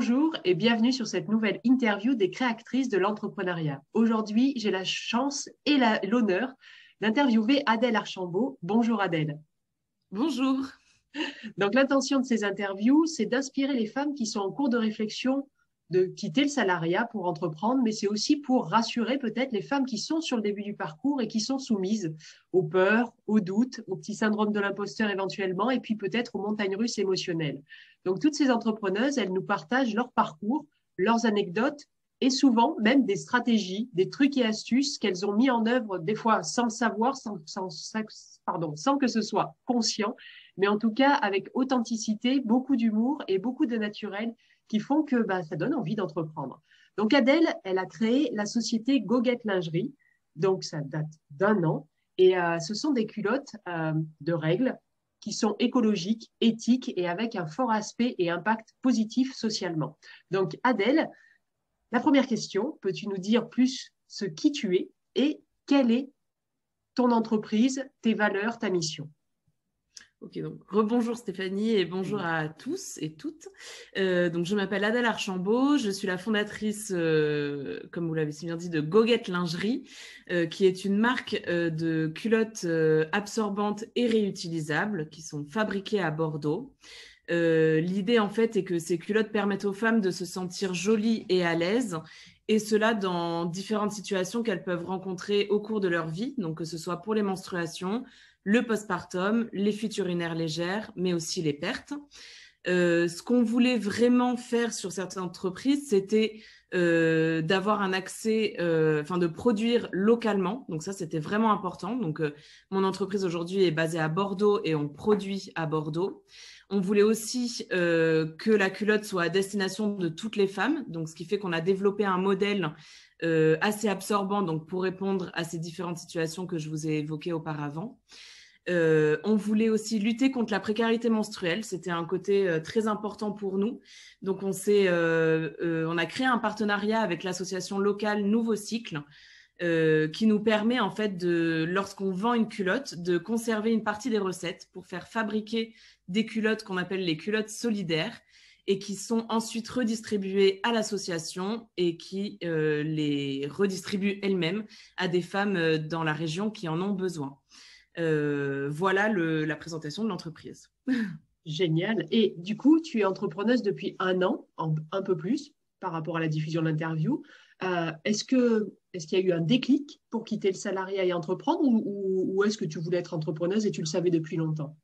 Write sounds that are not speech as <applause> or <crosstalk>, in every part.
Bonjour et bienvenue sur cette nouvelle interview des créatrices de l'entrepreneuriat. Aujourd'hui, j'ai la chance et l'honneur d'interviewer Adèle Archambault. Bonjour Adèle. Bonjour. Donc l'intention de ces interviews, c'est d'inspirer les femmes qui sont en cours de réflexion de quitter le salariat pour entreprendre, mais c'est aussi pour rassurer peut-être les femmes qui sont sur le début du parcours et qui sont soumises aux peurs, aux doutes, au petit syndrome de l'imposteur éventuellement, et puis peut-être aux montagnes russes émotionnelles. Donc toutes ces entrepreneuses, elles nous partagent leur parcours, leurs anecdotes et souvent même des stratégies, des trucs et astuces qu'elles ont mis en œuvre des fois sans le savoir, sans, sans que ce soit conscient, mais en tout cas avec authenticité, beaucoup d'humour et beaucoup de naturel qui font que bah, ça donne envie d'entreprendre. Donc Adèle, elle a créé la société Goguette Lingerie, donc ça date d'un an, et euh, ce sont des culottes euh, de règles qui sont écologiques, éthiques et avec un fort aspect et impact positif socialement. Donc Adèle, la première question, peux-tu nous dire plus ce qui tu es et quelle est ton entreprise, tes valeurs, ta mission? Ok, donc rebonjour Stéphanie et bonjour à tous et toutes. Euh, donc je m'appelle Adèle Archambault, je suis la fondatrice, euh, comme vous l'avez si bien dit, de Goguette Lingerie, euh, qui est une marque de culottes absorbantes et réutilisables qui sont fabriquées à Bordeaux. L'idée en fait est que ces culottes permettent aux femmes de se sentir jolies et à l'aise et cela dans différentes situations qu'elles peuvent rencontrer au cours de leur vie, donc que ce soit pour les menstruations, le postpartum, les fuites urinaires légères, mais aussi les pertes. Euh, ce qu'on voulait vraiment faire sur certaines entreprises, c'était euh, d'avoir un accès, euh, enfin de produire localement. Donc ça, c'était vraiment important. Donc mon entreprise aujourd'hui est basée à Bordeaux et on produit à Bordeaux. On voulait aussi que la culotte soit à destination de toutes les femmes. Donc ce qui fait qu'on a développé un modèle assez absorbant donc pour répondre à ces différentes situations que je vous ai évoquées auparavant. Euh, on voulait aussi lutter contre la précarité menstruelle. C'était un côté euh, très important pour nous. Donc, on, euh, on a créé un partenariat avec l'association locale Nouveau Cycle, qui nous permet, en fait, lorsqu'on vend une culotte, de conserver une partie des recettes pour faire fabriquer des culottes qu'on appelle les culottes solidaires et qui sont ensuite redistribuées à l'association et qui les redistribuent elles-mêmes à des femmes dans la région qui en ont besoin. Euh, voilà la présentation de l'entreprise. Génial. Et du coup, tu es entrepreneuse depuis un an, un peu plus, par rapport à la diffusion de l'interview. Euh, est-ce que est-ce qu'il y a eu un déclic pour quitter le salariat et entreprendre ou est-ce que tu voulais être entrepreneuse et tu le savais depuis longtemps?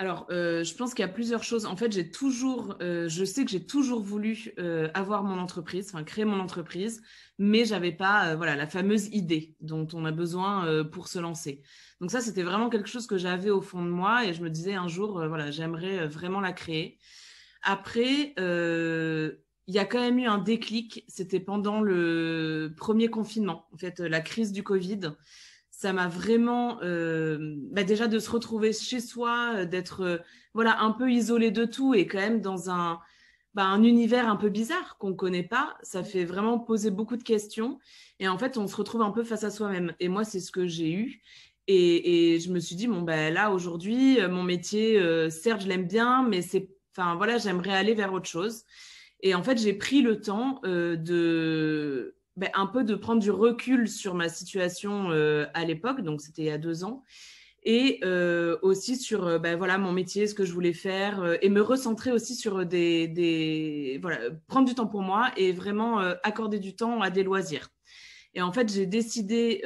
Alors, euh, je pense qu'il y a plusieurs choses. En fait, j'ai toujours, euh, je sais que j'ai toujours voulu euh, avoir mon entreprise, enfin créer mon entreprise, mais j'avais pas, voilà, la fameuse idée dont on a besoin pour se lancer. Donc ça, c'était vraiment quelque chose que j'avais au fond de moi et je me disais un jour, voilà, j'aimerais vraiment la créer. Après, il y a quand même eu un déclic. C'était pendant le premier confinement, en fait, la crise du Covid ça m'a vraiment euh, bah déjà de se retrouver chez soi, euh, d'être euh, voilà un peu isolé de tout et quand même dans un bah, un univers un peu bizarre qu'on ne connaît pas, ça fait vraiment poser beaucoup de questions et en fait on se retrouve un peu face à soi-même. Et moi c'est ce que j'ai eu et, et, je me suis dit bon ben là aujourd'hui mon métier certes je l'aime bien mais c'est enfin voilà j'aimerais aller vers autre chose. Et en fait j'ai pris le temps de ben, un peu de prendre du recul sur ma situation euh, à l'époque, donc c'était il y a deux ans, et euh, aussi sur euh, ben, voilà mon métier, ce que je voulais faire, et me recentrer aussi sur des, des, voilà prendre du temps pour moi et vraiment accorder du temps à des loisirs. Et en fait, j'ai décidé,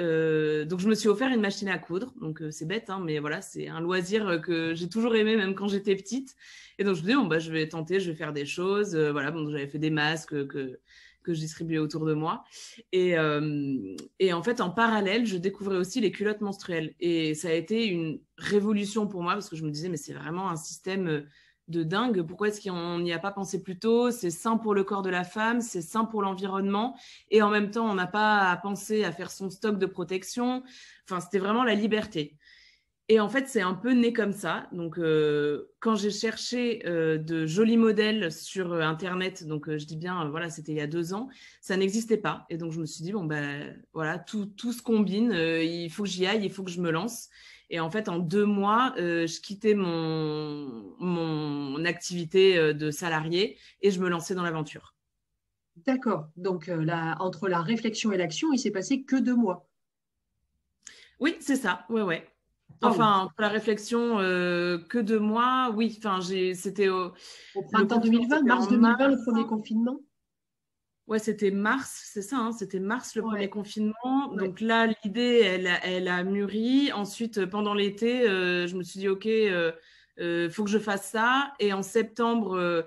donc je me suis offert une machine à coudre. Donc c'est bête, hein, mais voilà, c'est un loisir que j'ai toujours aimé, même quand j'étais petite. Et donc je me dis, bon, bah, je vais tenter, je vais faire des choses. voilà, bon, j'avais fait des masques que que je distribuais autour de moi. Et, euh, et, en fait, en parallèle, je découvrais aussi les culottes menstruelles. Et ça a été une révolution pour moi parce que je me disais, mais c'est vraiment un système euh, de dingue. Pourquoi est-ce qu'on n'y a pas pensé plus tôt? C'est sain pour le corps de la femme, c'est sain pour l'environnement. Et en même temps, on n'a pas à penser à faire son stock de protection. Enfin, c'était vraiment la liberté. Et en fait, c'est un peu né comme ça. Donc, euh, quand j'ai cherché euh, de jolis modèles sur euh, Internet, donc je dis bien, voilà, c'était il y a deux ans, ça n'existait pas. Et donc, je me suis dit, bon, ben voilà, tout, tout se combine, il faut que j'y aille, il faut que je me lance. Et en fait, en deux mois, je quittais mon, mon activité de salarié et je me lançais dans l'aventure. D'accord. Donc, là, entre la réflexion et l'action, il s'est passé que deux mois. Oui, c'est ça. Ouais, ouais. Ah enfin, pour la réflexion, euh, que de moi, oui. Enfin, c'était au, printemps 2020, mars 2020, le premier confinement? Ouais, c'était mars, c'est ça, hein, c'était mars le premier confinement. Donc là, l'idée, elle, elle, a mûri. Ensuite, pendant l'été, euh, je me suis dit, OK, il euh, faut que je fasse ça. Et en septembre, euh,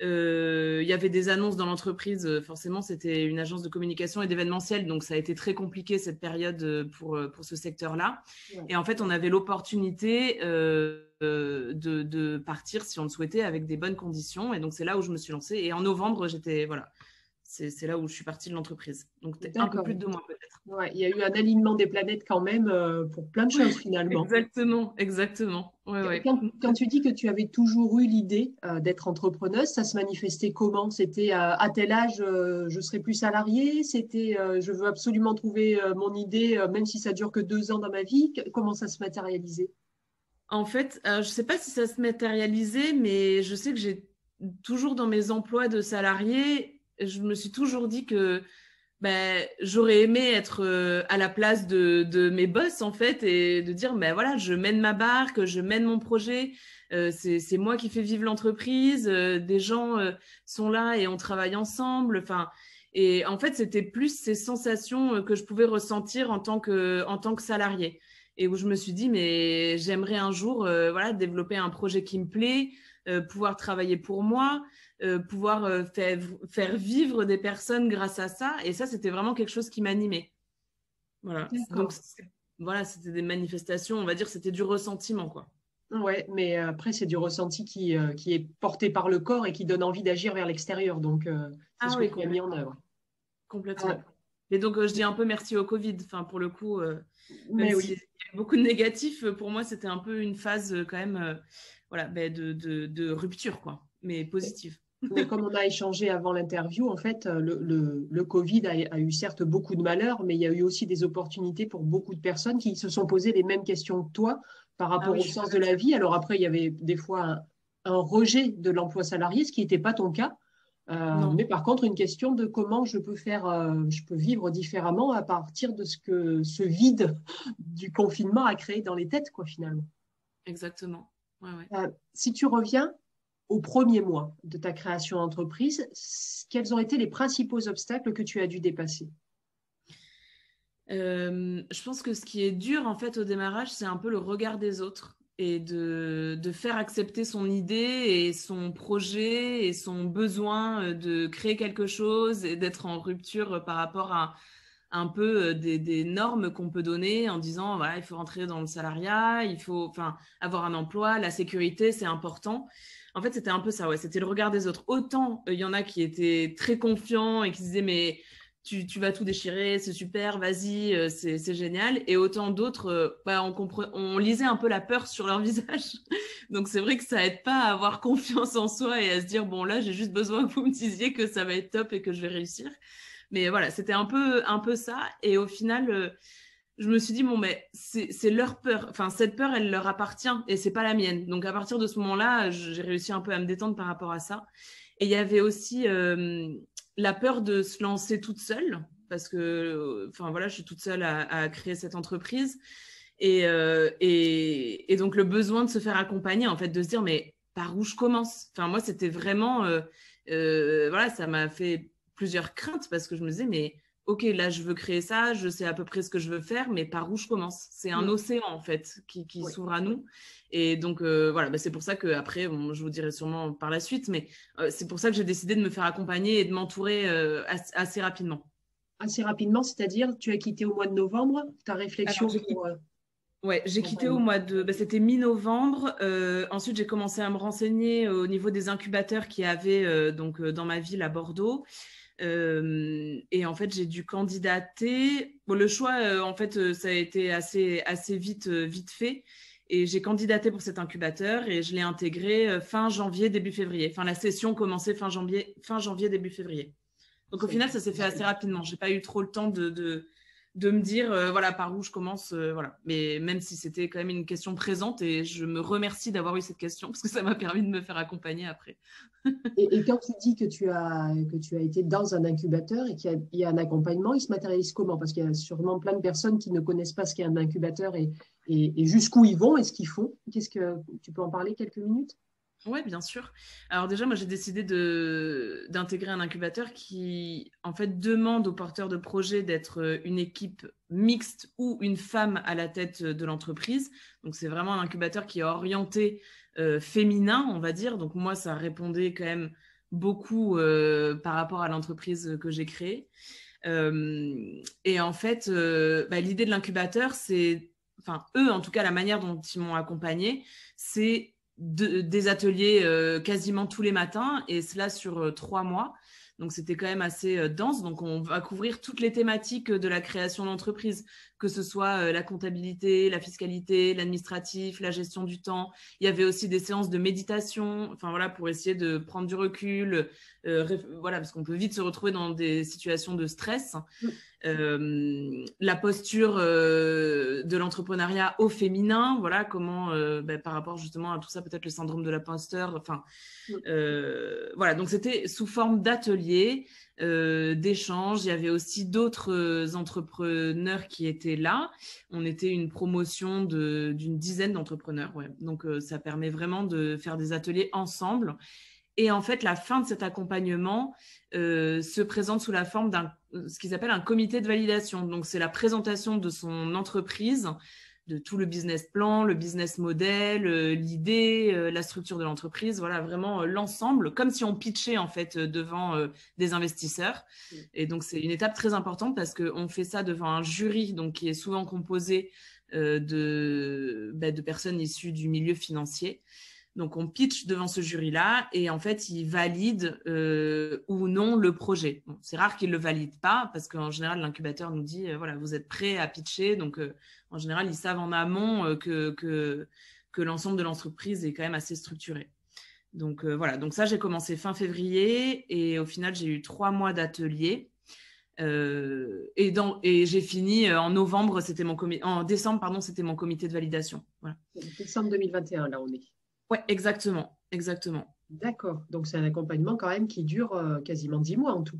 il y avait des annonces dans l'entreprise. Euh, forcément, c'était une agence de communication et d'événementiel, donc ça a été très compliqué cette période euh, pour, pour ce secteur-là. Et en fait, on avait l'opportunité de, de, partir, si on le souhaitait, avec des bonnes conditions. Et donc, c'est là où je me suis lancée. Et en novembre, j'étais voilà, c'est là où je suis partie de l'entreprise. Donc un peu plus de deux mois peut-être. Ouais, il y a eu un alignement des planètes quand même euh, pour plein de choses finalement. Exactement, exactement. quand, tu dis que tu avais toujours eu l'idée euh, d'être entrepreneuse, ça se manifestait comment? C'était euh, à tel âge, je serai plus salariée? C'était je veux absolument trouver mon idée, même si ça dure que deux ans dans ma vie? Comment ça se matérialisait? En fait, je ne sais pas si ça se matérialisait, mais je sais que j'ai toujours dans mes emplois de salarié je me suis toujours dit que ben, j'aurais aimé être euh, à la place de, de, mes boss en fait et de dire ben voilà je mène ma barque je mène mon projet euh, c'est moi qui fais vivre l'entreprise euh, des gens sont là et on travaille ensemble enfin et en fait c'était plus ces sensations que je pouvais ressentir en tant que en tant que salarié. Et où je me suis dit mais j'aimerais un jour voilà développer un projet qui me plaît pouvoir travailler pour moi euh, pouvoir euh, faire, faire, vivre des personnes grâce à ça. Et ça, c'était vraiment quelque chose qui m'animait. Voilà. Donc, voilà, c'était des manifestations, on va dire, c'était du ressentiment, quoi. Ouais, mais après, c'est du ressenti qui, euh, qui est porté par le corps et qui donne envie d'agir vers l'extérieur. Donc, c'est ah, ce oui, que mis en œuvre. Complètement. Et donc, je dis un peu merci au Covid. Enfin, pour le coup, mais oui. il y a beaucoup de négatifs, pour moi, c'était un peu une phase quand même voilà, ben, de, de, de, rupture, quoi, mais positive. Mais comme on a échangé avant l'interview, en fait, le, le, le Covid a, eu certes beaucoup de malheurs, mais il y a eu aussi des opportunités pour beaucoup de personnes qui se sont posées les mêmes questions que toi par rapport ah au sens de la vie. Alors après, il y avait des fois un, rejet de l'emploi salarié, ce qui n'était pas ton cas. Euh, mais par contre, une question de comment je peux faire, euh, je peux vivre différemment à partir de ce que ce vide <laughs> du confinement a créé dans les têtes, quoi, finalement. Exactement. Euh, si tu reviens au premier mois de ta création d'entreprise, quels ont été les principaux obstacles que tu as dû dépasser? Euh, Je pense que ce qui est dur en fait au démarrage, c'est un peu le regard des autres et de, de, faire accepter son idée et son projet et son besoin euh, de créer quelque chose et d'être en rupture par rapport à un peu euh, des, des normes qu'on peut donner en disant voilà il faut rentrer dans le salariat, il faut enfin avoir un emploi, la sécurité c'est important. En fait, c'était un peu ça, ouais. C'était le regard des autres. Autant euh, il y en a qui étaient très confiants et qui se disaient, mais tu, tu vas tout déchirer, c'est super, vas-y, euh, c'est génial. Et autant d'autres, euh, bah, on, on lisait un peu la peur sur leur <laughs> visage. Donc, c'est vrai que ça aide pas à avoir confiance en soi et à se dire, bon, là, j'ai juste besoin que vous me disiez que ça va être top et que je vais réussir. Mais voilà, c'était un peu, un peu ça. Et au final, je me suis dit bon mais c'est leur peur. Enfin cette peur elle leur appartient et c'est pas la mienne. Donc à partir de ce moment-là j'ai réussi un peu à me détendre par rapport à ça. Et il y avait aussi euh, la peur de se lancer toute seule parce que enfin voilà je suis toute seule à, créer cette entreprise. Et, euh, et, donc le besoin de se faire accompagner en fait de se dire mais par où je commence? Enfin moi c'était vraiment euh, voilà ça m'a fait plusieurs craintes parce que je me disais mais ok, là, je veux créer ça, je sais à peu près ce que je veux faire, mais par où je commence? C'est un mm. océan, en fait, qui, s'ouvre à nous. Et donc, euh, voilà, bah, c'est pour ça qu'après, bon, je vous dirai sûrement par la suite, mais euh, c'est pour ça que j'ai décidé de me faire accompagner et de m'entourer euh, assez, rapidement. Assez rapidement, c'est-à-dire, tu as quitté au mois de novembre ta réflexion pour, Ouais, j'ai quitté au mois de. Bah, c'était mi-novembre. ensuite, j'ai commencé à me renseigner au niveau des incubateurs qui avaient donc dans ma ville à Bordeaux. Euh, et en fait, j'ai dû candidater. Bon, le choix, euh, en fait, euh, ça a été assez, assez vite, vite fait. Et j'ai candidaté pour cet incubateur et je l'ai intégré fin janvier, début février. Enfin, la session commençait fin janvier, fin janvier début février. Donc au final, ça s'est fait assez rapidement. J'ai pas eu trop le temps de, de, me dire euh, voilà par où je commence. Euh, voilà. Mais même si c'était quand même une question présente et je me remercie d'avoir eu cette question <laughs> parce que ça m'a permis de me faire accompagner après. et, quand tu dis que tu as que tu as été dans un incubateur et qu'il y, a un accompagnement, il se matérialise comment? Parce qu'il y a sûrement plein de personnes qui ne connaissent pas ce qu'est un incubateur et, et, et jusqu'où ils vont et ce qu'ils font. Qu'est-ce que tu peux en parler quelques minutes? Oui, bien sûr. Alors déjà, moi, j'ai décidé d'intégrer un incubateur qui, en fait, demande aux porteurs de projet d'être euh, une équipe mixte ou une femme à la tête de l'entreprise. Donc, c'est vraiment un incubateur qui est orienté euh, féminin, on va dire. Donc, moi, ça répondait quand même beaucoup euh, par rapport à l'entreprise que j'ai créée. et en fait, bah, l'idée de l'incubateur, c'est, enfin, eux, en tout cas, la manière dont ils m'ont accompagné, c'est des ateliers euh, quasiment tous les matins et cela sur euh, trois mois. Donc c'était quand même assez euh, dense. Donc on va couvrir toutes les thématiques de la création d'entreprise, que ce soit la comptabilité, la fiscalité, l'administratif, la gestion du temps. Il y avait aussi des séances de méditation, enfin voilà, pour essayer de prendre du recul, voilà, parce qu'on peut vite se retrouver dans des situations de stress. Euh, la posture euh, de l'entrepreneuriat au féminin, voilà comment euh, ben, par rapport justement à tout ça, peut-être le syndrome de l'imposteur, enfin voilà, donc c'était sous forme d'atelier, d'échange. Il y avait aussi d'autres entrepreneurs qui étaient là. On était une promotion d'une dizaine d'entrepreneurs, ouais. donc ça permet vraiment de faire des ateliers ensemble. Et en fait, la fin de cet accompagnement se présente sous la forme d'un ce qu'ils appellent un comité de validation. Donc, c'est la présentation de son entreprise, de tout le business plan, le business model, euh, l'idée, euh, la structure de l'entreprise, voilà, vraiment euh, l'ensemble, comme si on pitchait en fait devant des investisseurs. Et donc, c'est une étape très importante parce qu'on fait ça devant un jury donc, qui est souvent composé de, bah, de personnes issues du milieu financier. Donc, on pitch devant ce jury-là et en fait, ils valident euh, ou non le projet. c'est rare qu'ils ne le valident pas parce qu'en général, l'incubateur nous dit euh, voilà, vous êtes prêt à pitcher. Donc, euh, en général, ils savent en amont que, que, l'ensemble de l'entreprise est quand même assez structuré. Donc, voilà. Donc, ça, j'ai commencé fin février et au final, j'ai eu trois mois d'atelier. et, j'ai fini en novembre, c'était mon en décembre, pardon, c'était mon comité de validation. Décembre 2021, là, on est. Oui, exactement, exactement. D'accord. Donc c'est un accompagnement quand même qui dure euh, quasiment dix mois en tout.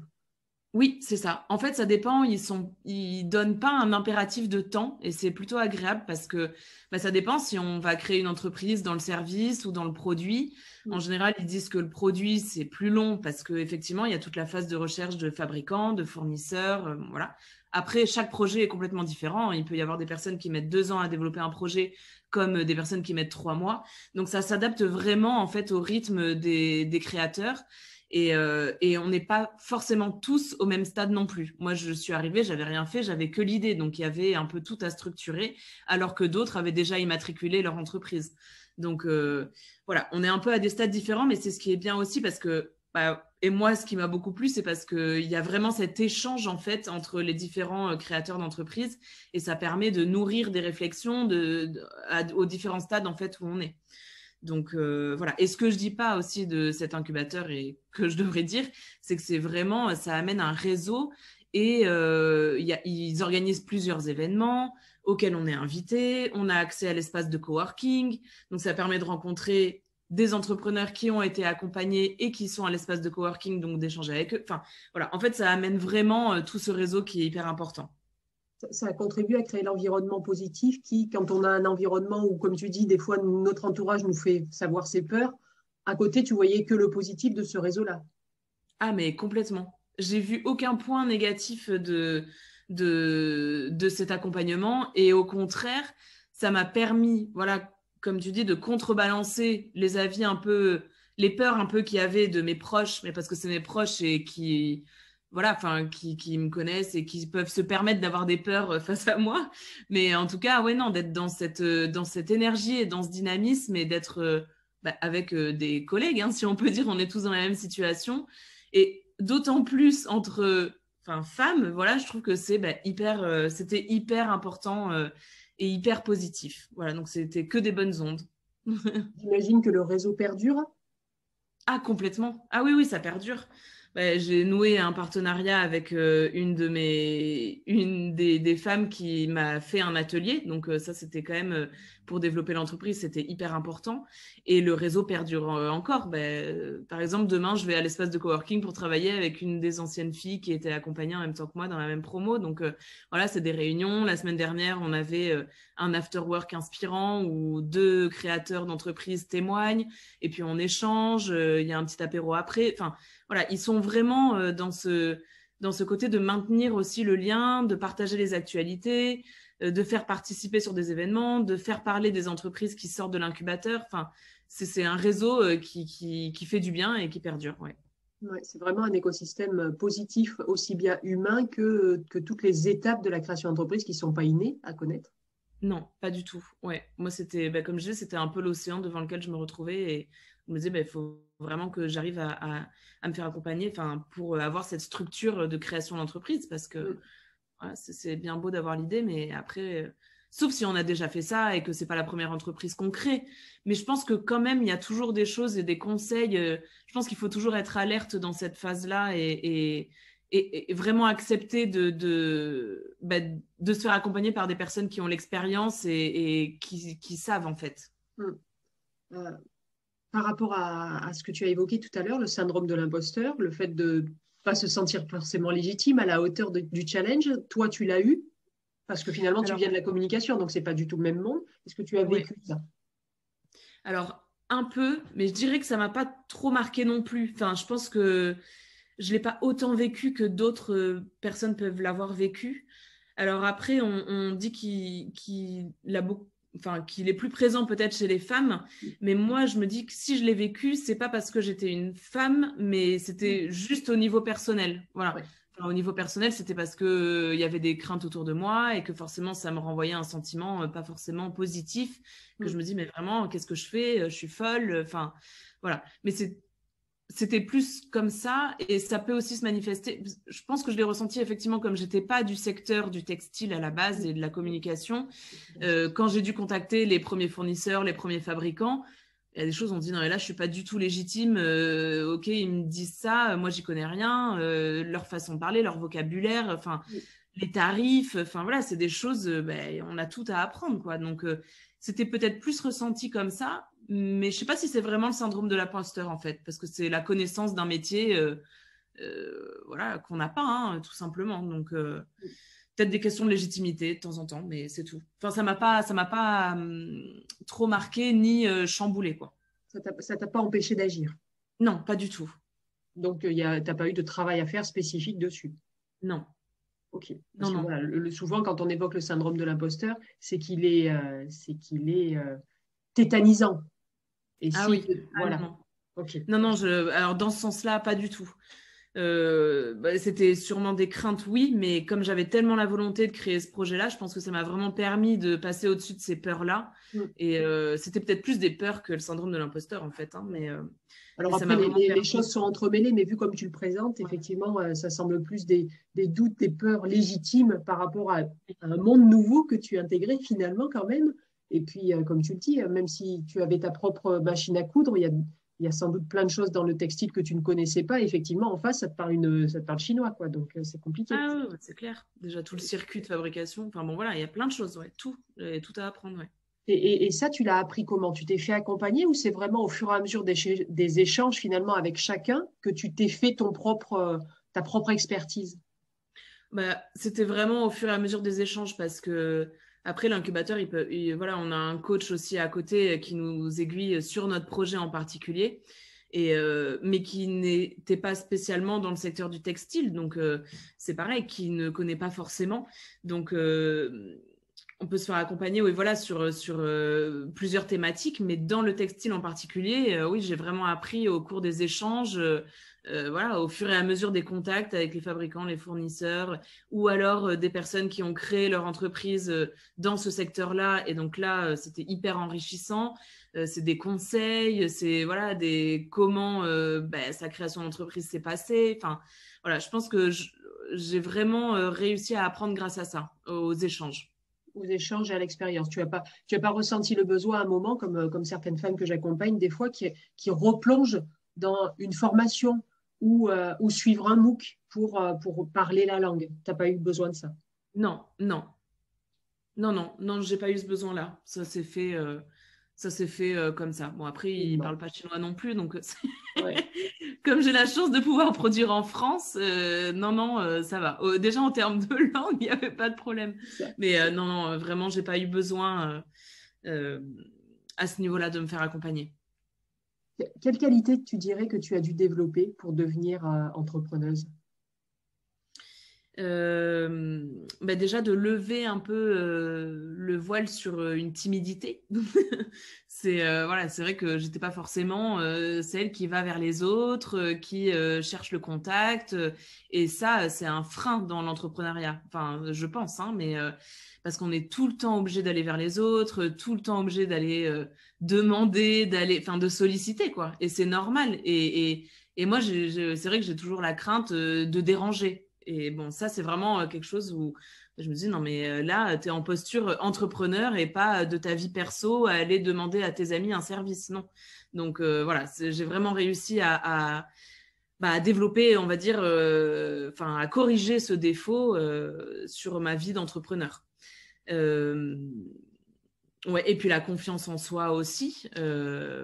Oui, c'est ça. En fait, ça dépend. Ils sont, ils donnent pas un impératif de temps et c'est plutôt agréable parce que bah, ça dépend si on va créer une entreprise dans le service ou dans le produit. En général, ils disent que le produit c'est plus long parce qu'effectivement, il y a toute la phase de recherche de fabricants, de fournisseurs, euh, voilà. Après, chaque projet est complètement différent. Il peut y avoir des personnes qui mettent deux ans à développer un projet, comme des personnes qui mettent trois mois. Donc, ça s'adapte vraiment en fait au rythme des, créateurs. Euh, et, on n'est pas forcément tous au même stade non plus. Moi, je suis arrivée, j'avais rien fait, j'avais que l'idée, donc il y avait un peu tout à structurer, alors que d'autres avaient déjà immatriculé leur entreprise. Donc euh, voilà, on est un peu à des stades différents, mais c'est ce qui est bien aussi parce que bah, et moi, ce qui m'a beaucoup plu, c'est parce qu'il y a vraiment cet échange en fait entre les différents euh, créateurs d'entreprises et ça permet de nourrir des réflexions de, aux différents stades en fait où on est. Donc euh, voilà. Et ce que je dis pas aussi de cet incubateur et <laughs> que je devrais dire, c'est que c'est vraiment ça amène un réseau et euh, ils organisent plusieurs événements auxquels on est invité. On a accès à l'espace de coworking, donc ça permet de rencontrer des entrepreneurs qui ont été accompagnés et qui sont à l'espace de coworking, donc d'échanger avec eux. Enfin, voilà, en fait, ça amène vraiment euh, tout ce réseau qui est hyper important. Ça, a contribué à créer l'environnement positif qui, quand on a un environnement où, comme tu dis, des fois notre entourage nous fait savoir ses peurs, à côté, tu voyais que le positif de ce réseau-là. Ah, mais complètement. J'ai vu aucun point négatif de, de, de cet accompagnement et au contraire, ça m'a permis, voilà, comme tu dis, de contrebalancer les avis un peu, les peurs un peu qu'il y avait de mes proches, mais parce que c'est mes proches et qui, voilà, enfin, qui, me connaissent et qui peuvent se permettre d'avoir des peurs euh, <laughs> face à moi. Mais en tout cas, ouais, non, d'être dans cette, euh, dans cette énergie et dans ce dynamisme et d'être euh, bah, avec des collègues, hein, si on peut <laughs> dire, on est tous dans la même situation. Et d'autant plus entre enfin, femme, voilà, je trouve que c'est bah, hyper, c'était hyper important et hyper positif. Voilà, donc c'était que des bonnes ondes. J'imagine que le réseau perdure? Ah, complètement. Ah oui, oui, ça perdure. Bah, j'ai noué un partenariat avec euh, une de mes, une des, femmes qui m'a fait un atelier. Donc euh, ça, c'était quand même euh, pour développer l'entreprise, c'était hyper important. Et le réseau perdure encore. Bah, par exemple, demain, je vais à l'espace de coworking pour travailler avec une des anciennes filles qui était accompagnée en même temps que moi dans la même promo. Donc voilà, c'est des réunions. La semaine dernière, on avait un after work inspirant où deux créateurs d'entreprise témoignent et puis on échange. Il y a un petit apéro après. Enfin voilà, ils sont vraiment euh, dans ce dans ce côté de maintenir aussi le lien, de partager les actualités, euh, de faire participer sur des événements, de faire parler des entreprises qui sortent de l'incubateur. Enfin, c'est un réseau euh, qui, qui, fait du bien et qui perdure. Ouais. c'est vraiment un écosystème positif, aussi bien humain que, que toutes les étapes de la création d'entreprise qui ne sont pas innées à connaître. Non, pas du tout. Ouais, moi c'était, bah, comme je disais, c'était un peu l'océan devant lequel je me retrouvais et je me disais, bah, il faut vraiment que j'arrive à, me faire accompagner, pour avoir cette structure de création d'entreprise, parce que mm. c'est bien beau d'avoir l'idée, mais après, euh, sauf si on a déjà fait ça et que c'est pas la première entreprise qu'on crée. Mais je pense que quand même, il y a toujours des choses et des conseils. Euh, je pense qu'il faut toujours être alerte dans cette phase-là et, et, vraiment accepter de, de, bah, de, se faire accompagner par des personnes qui ont l'expérience et, qui, savent en fait. Mm. Euh, par rapport à, ce que tu as évoqué tout à l'heure, le syndrome de l'imposteur, le fait de ne pas se sentir forcément légitime à la hauteur du challenge, toi tu l'as eu? Parce que finalement tu viens de la communication, donc c'est pas du tout le même monde. Est-ce que tu as vécu ça? Alors un peu, mais je dirais que ça m'a pas trop marqué non plus. Enfin, je pense que je l'ai pas autant vécu que d'autres euh, personnes peuvent l'avoir vécu. Alors après, on, dit qu'il a beaucoup enfin qu'il est plus présent peut-être chez les femmes mais moi je me dis que si je l'ai vécu c'est pas parce que j'étais une femme mais c'était juste au niveau personnel voilà. Au niveau personnel c'était parce que euh, il y avait des craintes autour de moi et que forcément ça me renvoyait un sentiment euh, pas forcément positif que mm. je me dis mais vraiment qu'est-ce que je fais? Je suis folle enfin voilà. Mais c'est c'était plus comme ça et ça peut aussi se manifester. Je pense que je l'ai ressenti effectivement comme j'étais pas du secteur du textile à la base et de la communication. Euh, quand j'ai dû contacter les premiers fournisseurs, les premiers fabricants, il y a des choses on dit non mais là je suis pas du tout légitime. Euh, ok ils me disent ça, moi j'y connais rien. Euh, leur façon de parler, leur vocabulaire, enfin les tarifs, enfin voilà c'est des choses. Ben, on a tout à apprendre quoi. Donc c'était peut-être plus ressenti comme ça mais je sais pas si c'est vraiment le syndrome de l'imposteur en fait, parce que c'est la connaissance d'un métier, euh, euh, voilà, qu'on n'a pas, hein, tout simplement. Donc euh, peut-être des questions de légitimité de temps en temps, mais c'est tout. Enfin, ça m'a pas, ça m'a pas hum, trop marqué ni chamboulé quoi. Ça t'a pas empêché d'agir? Non, pas du tout. Donc tu n'as pas eu de travail à faire spécifique dessus? Non. Ok. non, non. souvent, quand on évoque le syndrome de l'imposteur, c'est qu'il est, c'est qu'il est tétanisant ah oui, voilà. non. non, non, je... alors dans ce sens-là, pas du tout. Euh, bah, c'était sûrement des craintes, oui, mais comme j'avais tellement la volonté de créer ce projet-là, je pense que ça m'a vraiment permis de passer au-dessus de ces peurs-là. Mm. Et euh, c'était peut-être plus des peurs que le syndrome de l'imposteur, en fait. Hein, mais, euh, Alors après, les, choses sont entremêlées, mais vu comme tu le présentes, effectivement, ça semble plus des, des, doutes, des peurs légitimes par rapport à, un monde nouveau que tu intégrais finalement quand même. Et puis, euh, comme tu le dis, euh, même si tu avais ta propre machine à coudre, il y a, il y a sans doute plein de choses dans le textile que tu ne connaissais pas. effectivement, en face, ça te parle, une, ça te parle chinois, quoi. Donc, euh, c'est compliqué. Ah oui, c'est clair. Déjà, tout le circuit de fabrication. Enfin, bon, voilà, il y a plein de choses, ouais. Tout, tout à apprendre, ouais. Et, et, ça, tu l'as appris comment? Tu t'es fait accompagner ou c'est vraiment au fur et à mesure des, des échanges finalement avec chacun que tu t'es fait ton propre, ta propre expertise? Bah, C'était vraiment au fur et à mesure des échanges parce que après, l'incubateur, il peut, voilà, on a un coach aussi à côté qui nous aiguille sur notre projet en particulier, et, euh, mais qui n'était pas spécialement dans le secteur du textile. Donc, euh, c'est pareil, qui ne connaît pas forcément. Donc, euh, on peut se faire accompagner oui, voilà, sur, sur plusieurs thématiques, mais dans le textile en particulier, oui, j'ai vraiment appris au cours des échanges euh, voilà, au fur et à mesure des contacts avec les fabricants, les fournisseurs, ou alors euh, des personnes qui ont créé leur entreprise euh, dans ce secteur-là. Et donc là, c'était hyper enrichissant. c'est des conseils, c'est voilà, des comment ben, sa création d'entreprise s'est passée. Enfin, voilà, je pense que j'ai vraiment réussi à apprendre grâce à ça, aux échanges aux échanges et à l'expérience. Tu n'as pas, pas ressenti le besoin à un moment, comme, comme certaines femmes que j'accompagne, des fois, qui, qui replongent dans une formation ou, ou suivre un MOOC pour, pour parler la langue. Tu n'as pas eu besoin de ça? Non, non. Non, non, non, j'ai pas eu ce besoin-là. Ça s'est fait, ça s'est fait euh, comme ça. Bon, après, il ne parle pas chinois non plus, donc euh, <laughs> comme j'ai la chance de pouvoir produire en France, euh, non, non, ça va. déjà, en termes de <laughs> langue, il n'y avait pas de problème. Mais non, non, vraiment, j'ai pas eu besoin à ce niveau-là de me faire accompagner. Quelle qualité tu dirais que tu as dû développer pour devenir entrepreneuse? Euh, bah déjà de lever un peu euh, le voile sur euh, une timidité. <laughs> c'est voilà, c'est vrai que j'étais pas forcément celle qui va vers les autres, qui cherche le contact, et ça c'est un frein dans l'entrepreneuriat. Enfin, je pense, hein, mais parce qu'on est tout le temps obligé d'aller vers les autres, tout le temps obligé d'aller demander, d'aller, enfin de solliciter quoi. Et c'est normal. Et, et, et moi, c'est vrai que j'ai toujours la crainte de déranger et bon, ça, c'est vraiment euh, quelque chose où je me dis, non, mais euh, là, tu es en posture entrepreneur et pas de ta vie perso à aller demander à tes amis un service. Non. Donc euh, voilà, j'ai vraiment réussi à, bah, développer, on va dire, enfin, à corriger ce défaut sur ma vie d'entrepreneur. ouais, et puis la confiance en soi aussi,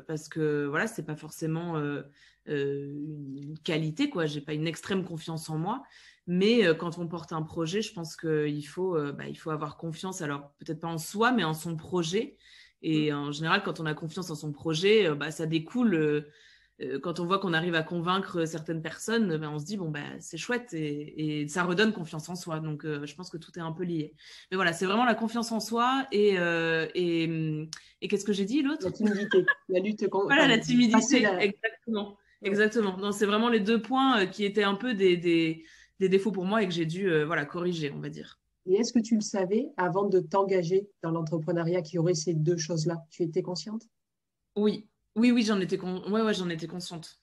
parce que voilà, c'est pas forcément une qualité, quoi. J'ai pas une extrême confiance en moi. Mais euh, quand on porte un projet, je pense qu'il faut, euh, bah, il faut avoir confiance, alors peut-être pas en soi, mais en son projet. Et mmh. en général, quand on a confiance en son projet, euh, bah, ça découle. quand on voit qu'on arrive à convaincre certaines personnes, bah, on se dit, bon, bah, c'est chouette et, ça redonne confiance en soi. Donc, je pense que tout est un peu lié. Mais voilà, c'est vraiment la confiance en soi et, et, et qu'est-ce que j'ai dit l'autre? La timidité, la lutte contre. Voilà, la timidité, exactement. Exactement. Non, c'est vraiment les deux points qui étaient un peu des, des des défauts pour moi et que j'ai dû euh, voilà, corriger, on va dire. Et est-ce que tu le savais avant de t'engager dans l'entrepreneuriat qu'il y aurait ces deux choses-là? Tu étais consciente? Oui, oui, oui, j'en étais, ouais, ouais, j'en étais consciente.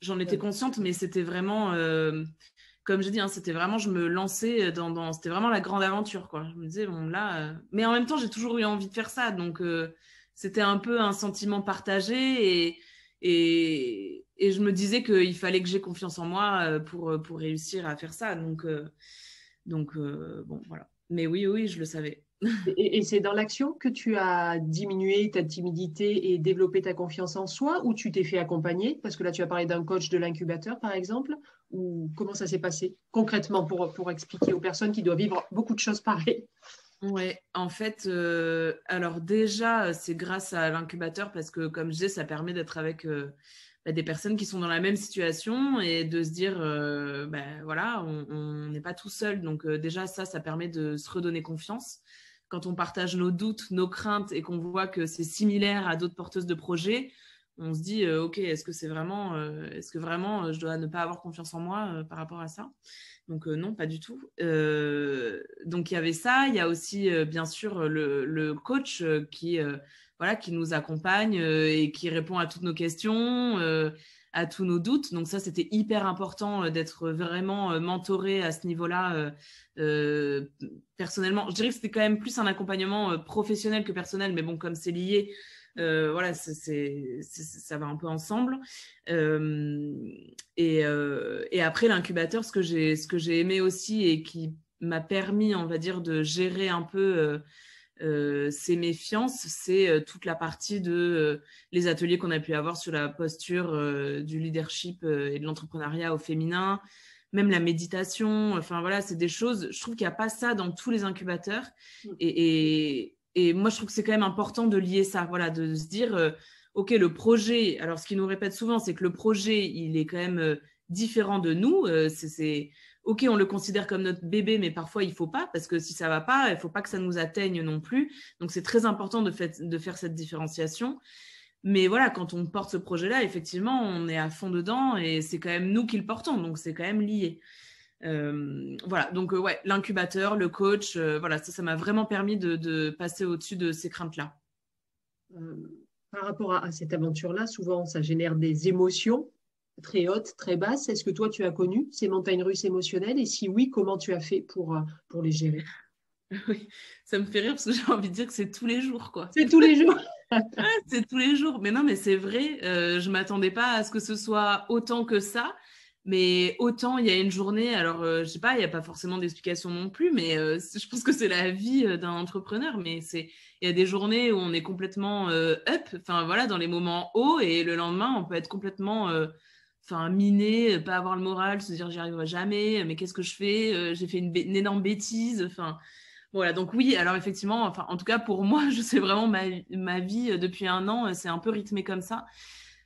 J'en étais consciente, mais c'était vraiment, euh, comme je dis, hein, c'était vraiment, je me lançais dans, c'était vraiment la grande aventure, quoi. Je me disais, bon, là, euh, mais en même temps, j'ai toujours eu envie de faire ça, donc c'était un peu un sentiment partagé et, et, et je me disais qu'il fallait que j'ai confiance en moi euh, pour, euh, pour réussir à faire ça. Donc, euh, donc bon, voilà. Mais oui, oui, je le savais. <laughs> Et, c'est dans l'action que tu as diminué ta timidité et développé ta confiance en soi ou tu t'es fait accompagner? Parce que là, tu as parlé d'un coach de l'incubateur, par exemple. Ou comment ça s'est passé concrètement pour, pour expliquer aux personnes qui doivent vivre beaucoup de choses pareilles? Ouais, en fait, alors déjà, c'est grâce à l'incubateur parce que, comme je disais, ça permet d'être avec bah, des personnes qui sont dans la même situation et de se dire, euh, ben voilà, on n'est pas tout seul. Donc euh, déjà, ça, ça permet de se redonner confiance. Quand on partage nos doutes, nos craintes et qu'on voit que c'est similaire à d'autres porteuses de projets, on se dit, euh, ok, est-ce que c'est vraiment, est-ce que vraiment je dois ne pas avoir confiance en moi par rapport à ça? Donc non, pas du tout. donc il y avait ça. Il y a aussi bien sûr le coach qui voilà, qui nous accompagne euh, et qui répond à toutes nos questions, euh, à tous nos doutes. Donc ça, c'était hyper important euh, d'être vraiment mentoré à ce niveau-là personnellement. Je dirais que c'était quand même plus un accompagnement professionnel que personnel, mais bon, comme c'est lié, voilà, ça va un peu ensemble. et, après l'incubateur, ce que j'ai, ce que j'ai aimé aussi et qui m'a permis, on va dire, de gérer un peu euh, ces méfiances, c'est euh, toute la partie de euh, les ateliers qu'on a pu avoir sur la posture du leadership et de l'entrepreneuriat au féminin, même la méditation. Enfin voilà, c'est des choses. Je trouve qu'il n'y a pas ça dans tous les incubateurs. Mm. Et, et, moi, je trouve que c'est quand même important de lier ça. Voilà, de se dire, ok, le projet. Alors, ce qu'ils nous répète souvent, c'est que le projet, il est quand même différent de nous. c'est ok, on le considère comme notre bébé, mais parfois il faut pas, parce que si ça va pas, il faut pas que ça nous atteigne non plus. Donc c'est très important de, faire cette différenciation. Mais voilà, quand on porte ce projet-là, effectivement, on est à fond dedans et c'est quand même nous qui le portons, donc c'est quand même lié. Euh, voilà, donc euh, ouais, l'incubateur, le coach, euh, voilà, ça, ça m'a vraiment permis de, passer au-dessus de ces craintes-là. par rapport à cette aventure-là, souvent ça génère des émotions très hautes, très basses. Est-ce que toi, tu as connu ces montagnes russes émotionnelles? Et si oui, comment tu as fait pour, pour les gérer? <laughs> Oui, ça me fait rire parce que j'ai envie de dire que c'est tous les jours, quoi. C'est tous les jours. <laughs> c'est tous les jours. Mais non, mais c'est vrai. Euh, je m'attendais pas à ce que ce soit autant que ça. Mais autant il y a une journée, alors euh, je sais pas, il n'y a pas forcément d'explication non plus, mais euh, je pense que c'est la vie d'un entrepreneur. Mais c'est, il y a des journées où on est complètement up, enfin voilà, dans les moments hauts, et le lendemain on peut être complètement, enfin miné, pas avoir le moral, se dire j'y arriverai jamais, mais qu'est-ce que je fais, j'ai fait une, une, énorme bêtise, enfin voilà, donc oui, alors effectivement, enfin, en tout cas pour moi, <laughs> je sais vraiment ma, ma vie euh, depuis un an, euh, c'est un peu rythmé comme ça.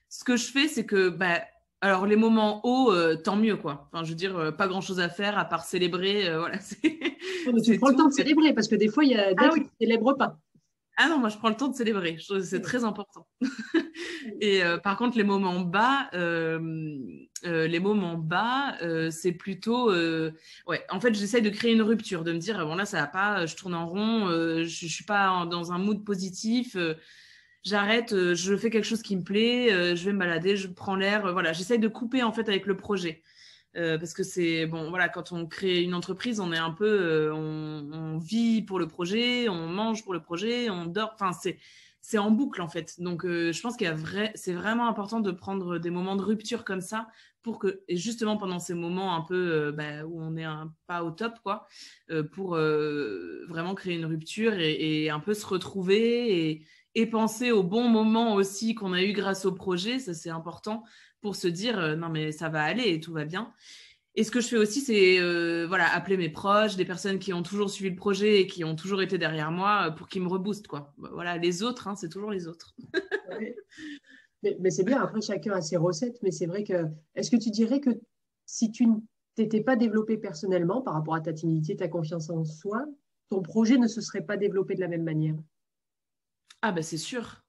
Ce que je fais, c'est que, bah, alors les moments hauts, euh, tant mieux quoi. Enfin, je veux dire, pas grand chose à faire à part célébrer. voilà, <laughs> tu prends le temps de célébrer parce que des fois, il y a des ah, qui ne célèbrent pas. Ah non, moi je prends le temps de célébrer. C'est très important. <laughs> et euh, par contre, les moments bas, euh, euh, les moments bas, c'est plutôt, ouais. En fait, j'essaye de créer une rupture, de me dire bon là ça va pas, je tourne en rond, je, je suis pas dans un mood positif. J'arrête, je fais quelque chose qui me plaît, je vais me balader, je prends l'air. voilà, j'essaye de couper en fait avec le projet. Euh, parce que c'est bon, voilà, quand on crée une entreprise, on est un peu, euh, on, vit pour le projet, on mange pour le projet, on dort. Enfin, c'est c'est en boucle en fait. Donc, euh, je pense qu'il y a vrai, c'est vraiment important de prendre des moments de rupture comme ça pour que, et justement pendant ces moments un peu bah, où on est pas au top, quoi, pour vraiment créer une rupture et, et, un peu se retrouver et, et penser au bon moment aussi qu'on a eu grâce au projet. Ça, c'est important pour se dire euh, non mais ça va aller et tout va bien. Et ce que je fais aussi, c'est euh, voilà, appeler mes proches, des personnes qui ont toujours suivi le projet et qui ont toujours été derrière moi euh, pour qu'ils me reboostent. Quoi. Bah, voilà, les autres, hein, c'est toujours les autres. <laughs> mais, c'est bien, après chacun a ses recettes, mais c'est vrai que, est-ce que tu dirais que si tu ne t'étais pas développé personnellement par rapport à ta timidité, ta confiance en soi, ton projet ne se serait pas développé de la même manière? Ah ben c'est sûr.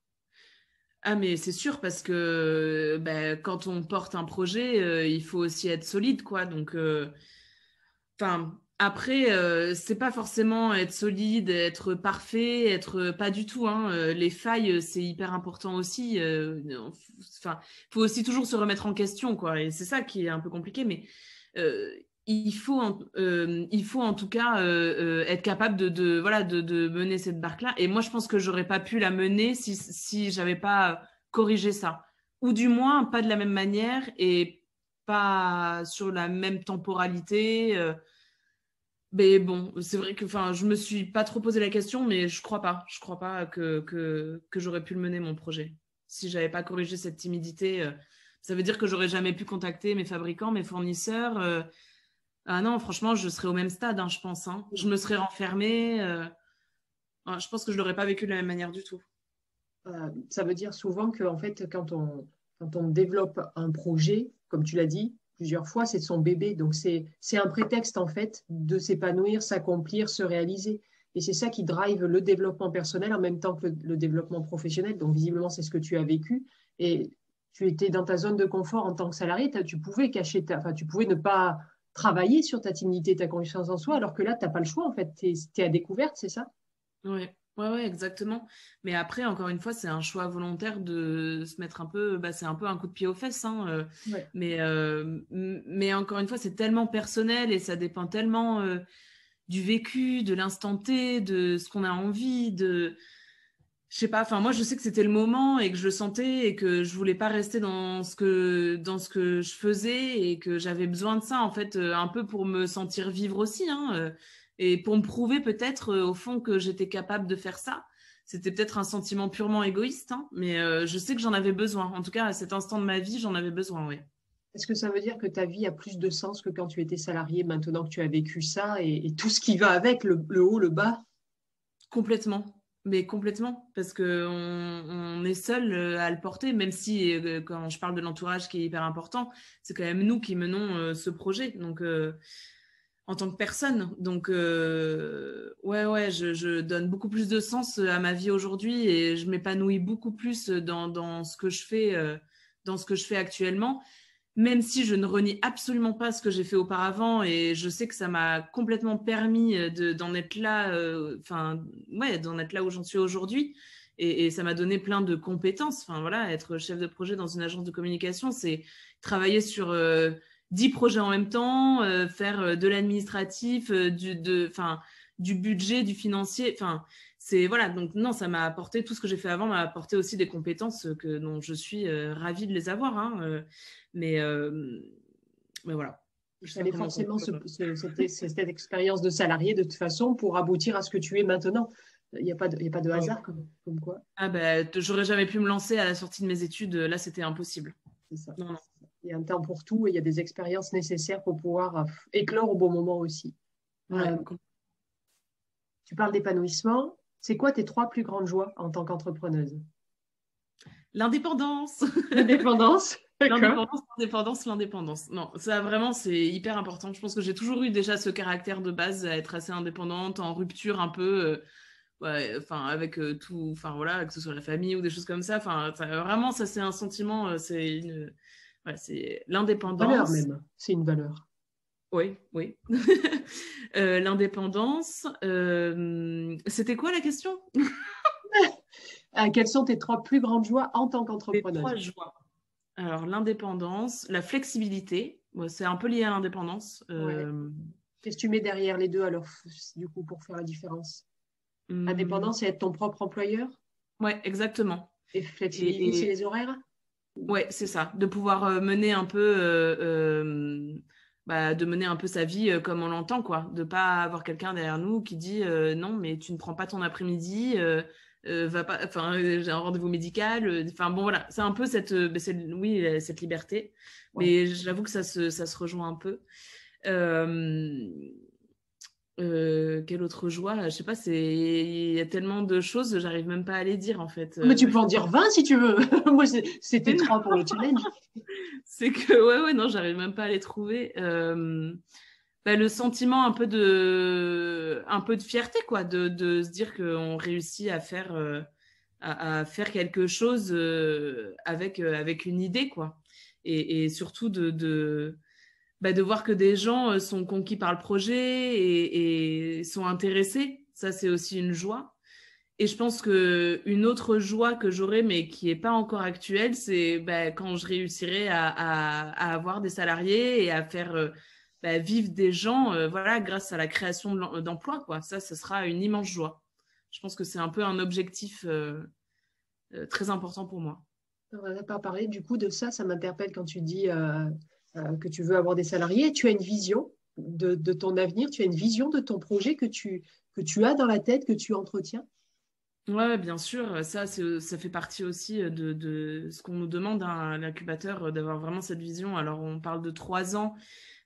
Ah, mais c'est sûr, parce que ben, quand on porte un projet, euh, il faut aussi être solide, quoi. Donc, euh, enfin, après, euh, c'est pas forcément être solide, être parfait, être pas du tout. Hein. Les failles, c'est hyper important aussi. Enfin, faut aussi toujours se remettre en question, quoi. Et c'est ça qui est un peu compliqué, mais il faut, en, il faut en tout cas être capable de, voilà, de, mener cette barque-là. Et moi, je pense que j'aurais pas pu la mener si, si j'avais pas corrigé ça. Ou du moins, pas de la même manière et pas sur la même temporalité. mais bon, c'est vrai que je me suis pas trop posé la question, mais je crois pas. Je crois pas que, que, que j'aurais pu le mener, mon projet. Si j'avais pas corrigé cette timidité, ça veut dire que j'aurais jamais pu contacter mes fabricants, mes fournisseurs ah non, franchement, je serais au même stade, hein, je pense. Hein. Je me serais renfermée. Euh, je pense que je l'aurais pas vécu de la même manière du tout. Euh, ça veut dire souvent que en fait, quand on, développe un projet, comme tu l'as dit plusieurs fois, c'est son bébé. Donc, c'est un prétexte, en fait, de s'épanouir, s'accomplir, se réaliser. Et c'est ça qui drive le développement personnel en même temps que le développement professionnel. Donc, visiblement, c'est ce que tu as vécu. Et tu étais dans ta zone de confort en tant que salarié. Tu pouvais cacher enfin, tu pouvais ne pas travailler sur ta timidité, ta confiance en soi, alors que là, tu n'as pas le choix, en fait. Tu es, à découverte, c'est ça? Oui. Ouais, ouais, exactement. Mais après, encore une fois, c'est un choix volontaire de se mettre un peu, bah, c'est un peu un coup de pied aux fesses. Hein, euh. mais, euh, mais encore une fois, c'est tellement personnel et ça dépend tellement euh, du vécu, de l'instant T, de ce qu'on a envie, de, je sais pas, enfin moi je sais que c'était le moment et que je le sentais et que je voulais pas rester dans ce que dans ce que je faisais et que j'avais besoin de ça en fait euh, un peu pour me sentir vivre aussi hein, euh, et pour me prouver peut-être euh, au fond que j'étais capable de faire ça. C'était peut-être un sentiment purement égoïste, hein, mais je sais que j'en avais besoin. En tout cas, à cet instant de ma vie, j'en avais besoin, oui. Est-ce que ça veut dire que ta vie a plus de sens que quand tu étais salarié maintenant que tu as vécu ça et, tout ce qui va avec, le haut, le bas? Complètement. Mais complètement, parce qu'on on est seul euh, à le porter, même si euh, quand je parle de l'entourage qui est hyper important, c'est quand même nous qui menons euh, ce projet, donc en tant que personne. Donc ouais, ouais, je, donne beaucoup plus de sens à ma vie aujourd'hui et je m'épanouis beaucoup plus dans, ce que je fais, dans ce que je fais actuellement même si je ne renie absolument pas ce que j'ai fait auparavant et je sais que ça m'a complètement permis d'en être là, euh, enfin, ouais, d'en être là où j'en suis aujourd'hui. et, ça m'a donné plein de compétences. Enfin voilà, être chef de projet dans une agence de communication, c'est travailler sur euh, dix projets en même temps, euh, faire euh, de l'administratif, du, de, du budget, du financier. Enfin, c'est voilà. Donc non, ça m'a apporté tout ce que j'ai fait avant m'a apporté aussi des compétences que dont je suis ravie de les avoir. Hein, mais mais voilà. Il fallait forcément cette, expérience de salarié de toute façon pour aboutir à ce que tu es maintenant. Il n'y a, pas de, a pas de hasard comme, quoi. Ah ben, j'aurais jamais pu me lancer à la sortie de mes études. Là, c'était impossible. C'est ça. Il y a un temps pour tout et il y a des expériences nécessaires pour pouvoir euh, éclore au bon moment aussi. Euh, tu parles d'épanouissement. C'est quoi tes trois plus grandes joies en tant qu'entrepreneuse? L'indépendance. L'indépendance. <laughs> L'indépendance, l'indépendance, l'indépendance. Non, ça vraiment, c'est hyper important. Je pense que j'ai toujours eu déjà ce caractère de base à être assez indépendante, en rupture un peu, euh, ouais, enfin, avec euh, tout, enfin voilà, que ce soit la famille ou des choses comme ça. Enfin, vraiment, ça, c'est un sentiment, euh, c'est une, ouais, c'est l'indépendance. Valeur même, c'est une valeur. Oui, oui. <laughs> l'indépendance. C'était quoi la question? <laughs> Quelles sont tes trois plus grandes joies en tant qu'entrepreneur Trois joies. Alors, l'indépendance, la flexibilité, c'est un peu lié à l'indépendance. Euh, Qu'est-ce que tu mets derrière les deux alors, du coup, pour faire la différence? Hmm. Indépendance, c'est être ton propre employeur? Oui, exactement. Et flexibilité, c'est les horaires? Oui, c'est ça. De pouvoir euh, mener un peu. Euh, bah, de mener un peu sa vie comme on l'entend, quoi. De pas avoir quelqu'un derrière nous qui dit non, mais tu ne prends pas ton après-midi, euh, va pas, enfin, euh, j'ai un rendez-vous médical. Euh, enfin, bon, voilà, c'est un peu cette, ben, oui, cette liberté. Mais j'avoue que ça se, ça se rejoint un peu. Quelle autre joie Je sais pas, c'est il y a tellement de choses, j'arrive même pas à les dire en fait. Mais tu peux en dire 20 si tu veux. <laughs> Moi, c'était trois pour le challenge. <laughs> c'est que ouais, ouais, non, j'arrive même pas à les trouver. Bah, le sentiment un peu de, un peu de fierté, quoi, de, de se dire qu'on réussit à faire, euh, à, faire quelque chose euh, avec, euh, avec une idée, quoi. Et, et surtout de, de, bah, de voir que des gens sont conquis par le projet et, sont intéressés. Ça, c'est aussi une joie. Et je pense que une autre joie que j'aurai, mais qui n'est pas encore actuelle, c'est bah, quand je réussirai à, avoir des salariés et à faire bah, vivre des gens euh, voilà, grâce à la création d'emplois. Quoi. Ça, ce sera une immense joie. Je pense que c'est un peu un objectif euh, euh, très important pour moi. On n'a pas parlé du coup de ça. Ça m'interpelle quand tu dis que tu veux avoir des salariés. Tu as une vision de, ton avenir, tu as une vision de ton projet que tu, que tu as dans la tête, que tu entretiens Oui, bien sûr. Ça, ça fait partie aussi de, de ce qu'on nous demande hein, à l'incubateur, d'avoir vraiment cette vision. Alors, on parle de trois ans,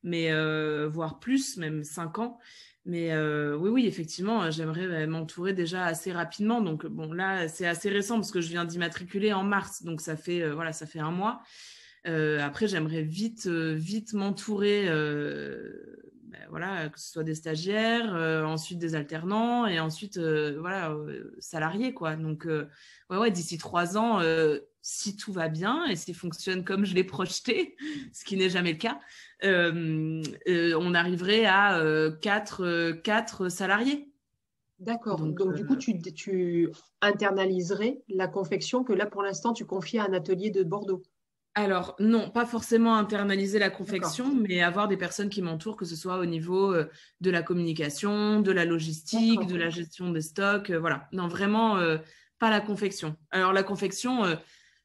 mais euh, voire plus, même cinq ans. Mais euh, oui, oui, effectivement, j'aimerais m'entourer déjà assez rapidement. Donc bon, là, c'est assez récent parce que je viens d'immatriculer en mars, donc ça fait euh, voilà, ça fait un mois. Après, j'aimerais vite, vite m'entourer ben, voilà, que ce soit des stagiaires, ensuite des alternants et ensuite voilà, salariés quoi. Donc ouais, ouais, d'ici trois ans, si tout va bien et si fonctionne comme je l'ai projeté, <laughs> ce qui n'est jamais le cas, euh, euh, on arriverait à 4 euh, quatre, salariés. D'accord. Donc, du coup, tu, tu, internaliserais la confection que là, pour l'instant, tu confies à un atelier de Bordeaux. Alors, non, pas forcément internaliser la confection, mais avoir des personnes qui m'entourent, que ce soit au niveau de la communication, de la logistique, de la gestion des stocks. voilà. Non, vraiment, pas la confection. Alors, la confection,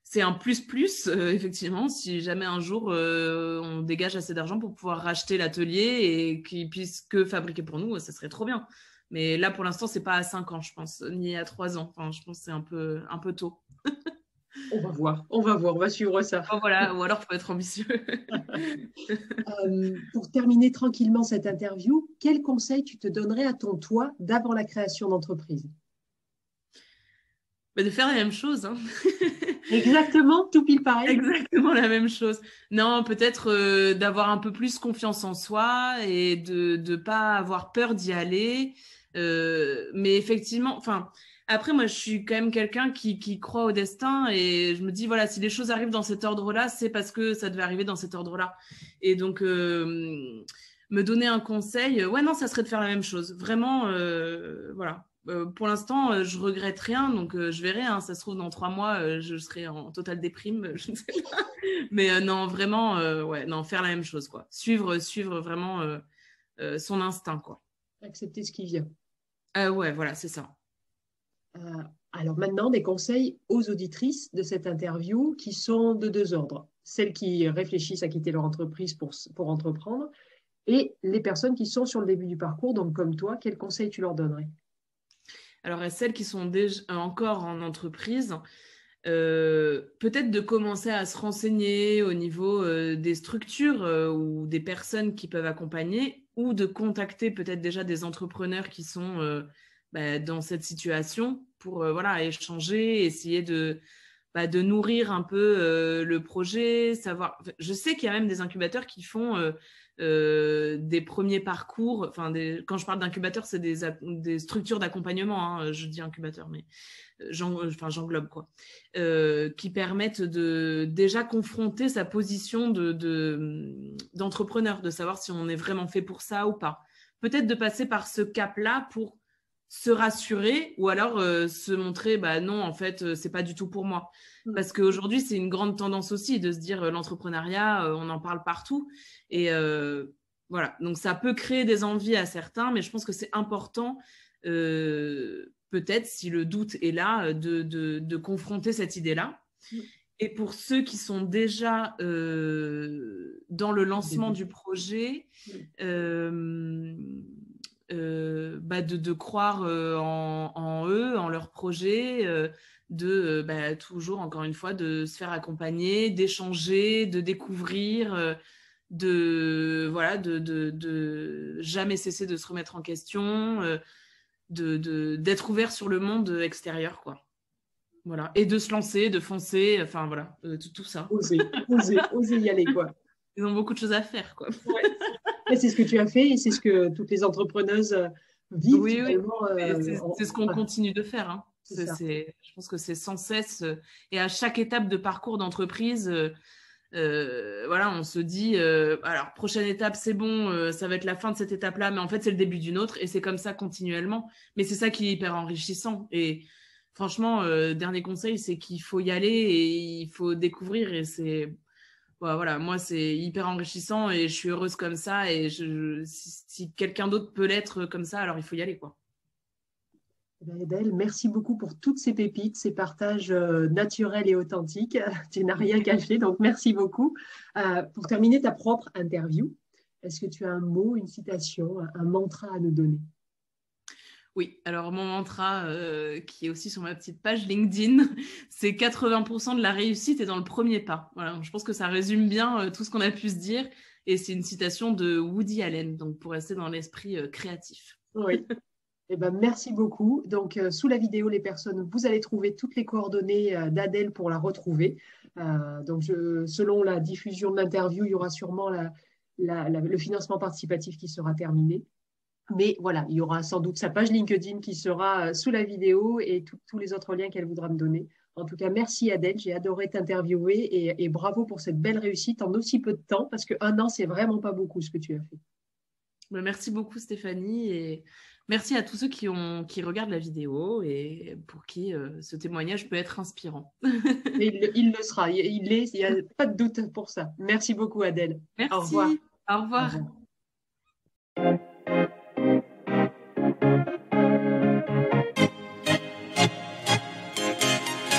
c'est un plus-plus, euh, effectivement, si jamais un jour euh, on dégage assez d'argent pour pouvoir racheter l'atelier et qu'il puisse que fabriquer pour nous, ça serait trop bien. Mais là, pour l'instant, c'est pas à 5 ans, je pense, ni à 3 ans. Enfin, je pense que c'est un peu, un peu tôt. <laughs> on va voir, on va voir, on va suivre ça. voilà, ou alors il faut être ambitieux. <laughs> Euh, pour terminer tranquillement cette interview, quel conseil tu te donnerais à ton toi d'avant la création d'entreprise? Bah, De faire la même chose. Hein. <laughs> Exactement, tout pile pareil. Exactement la même chose. Non, peut-être euh, d'avoir un peu plus confiance en soi et de ne pas avoir peur d'y aller. Euh, mais effectivement, enfin, après, moi, je suis quand même quelqu'un qui, qui, croit au destin et je me dis, voilà, si les choses arrivent dans cet ordre-là, c'est parce que ça devait arriver dans cet ordre-là. Et donc, euh, me donner un conseil, ouais, non, ça serait de faire la même chose. Vraiment, voilà, pour l'instant, je regrette rien, donc je verrai. Hein. ça se trouve, dans trois mois, je serai en totale déprime, <laughs> je ne sais pas. Mais non, vraiment, ouais, non, faire la même chose, quoi. Suivre, suivre vraiment son instinct, quoi. Accepter ce qui vient. ouais, voilà, c'est ça. Alors maintenant, des conseils aux auditrices de cette interview qui sont de deux ordres. Celles qui réfléchissent à quitter leur entreprise pour, pour entreprendre et les personnes qui sont sur le début du parcours, donc comme toi, quels conseils tu leur donnerais? Alors, à celles qui sont déjà encore en entreprise, euh, peut-être de commencer à se renseigner au niveau euh, des structures euh, ou des personnes qui peuvent accompagner, ou de contacter peut-être déjà des entrepreneurs qui sont bah, dans cette situation pour voilà échanger, essayer de bah, de nourrir un peu le projet, savoir. Je sais qu'il y a même des incubateurs qui font euh, des premiers parcours. Enfin, quand je parle d'incubateur, c'est des, structures d'accompagnement. Hein, je dis incubateur, mais euh, j'englobe quoi, euh, qui permettent de déjà confronter sa position d'entrepreneur, de, de savoir si on est vraiment fait pour ça ou pas. Peut-être de passer par ce cap-là pour se rassurer ou alors se montrer bah non en fait c'est pas du tout pour moi mmh. parce qu'aujourd'hui c'est une grande tendance aussi de se dire l'entrepreneuriat on en parle partout et euh, voilà, donc ça peut créer des envies à certains, mais je pense que c'est important, euh, peut-être si le doute est là, de, de, confronter cette idée-là. Mm. Et pour ceux qui sont déjà euh, dans le lancement du projet, mm. Bah de, de, croire en, en, eux, en leur projet, de bah, toujours, encore une fois, de se faire accompagner, d'échanger, de découvrir de voilà de, de, jamais cesser de se remettre en question, euh, de d'être ouvert sur le monde extérieur quoi. Voilà et de se lancer, de foncer, enfin voilà euh, tout, ça. Oser, oser, oser y aller quoi. <laughs> Ils ont beaucoup de choses à faire quoi. C'est ce que tu as fait et c'est ce que toutes les entrepreneuses euh, vivent. Oui, oui. c'est ce qu'on continue de faire. Hein. je pense que c'est sans cesse et à chaque étape de parcours d'entreprise euh, voilà, on se dit, euh, alors prochaine étape, c'est bon, euh, ça va être la fin de cette étape-là, mais en fait, c'est le début d'une autre, et c'est comme ça continuellement. Mais c'est ça qui est hyper enrichissant. Et franchement, dernier conseil, c'est qu'il faut y aller et il faut découvrir, et c'est voilà, moi, c'est hyper enrichissant et je suis heureuse comme ça. Et je, si quelqu'un d'autre peut l'être comme ça, alors il faut y aller, quoi. Edel, merci beaucoup pour toutes ces pépites, ces partages euh, naturels et authentiques. <laughs> Tu n'as rien caché, <laughs> donc merci beaucoup. Euh, pour terminer ta propre interview, est-ce que tu as un mot, une citation, un mantra à nous donner? Oui, alors mon mantra, euh, qui est aussi sur ma petite page LinkedIn, <laughs> c'est 80% de la réussite est dans le premier pas. Voilà, je pense que ça résume bien tout ce qu'on a pu se dire. Et c'est une citation de Woody Allen, donc pour rester dans l'esprit créatif. Oui, Eh ben, merci beaucoup. Donc, euh, sous la vidéo, les personnes, vous allez trouver toutes les coordonnées euh, d'Adèle pour la retrouver. Euh, donc, selon la diffusion de l'interview, il y aura sûrement le financement participatif qui sera terminé. Mais voilà, il y aura sans doute sa page LinkedIn qui sera sous la vidéo et tous les autres liens qu'elle voudra me donner. En tout cas, merci Adèle, j'ai adoré t'interviewer et, et, bravo pour cette belle réussite en aussi peu de temps, parce qu'un an, c'est vraiment pas beaucoup ce que tu as fait. Ben, merci beaucoup Stéphanie et Merci à tous ceux qui, ont, qui regardent la vidéo et pour qui euh, ce témoignage peut être inspirant. <laughs> il, le sera, il, il n'y a pas de doute pour ça. Merci beaucoup Adèle. Merci. Au revoir. Au revoir.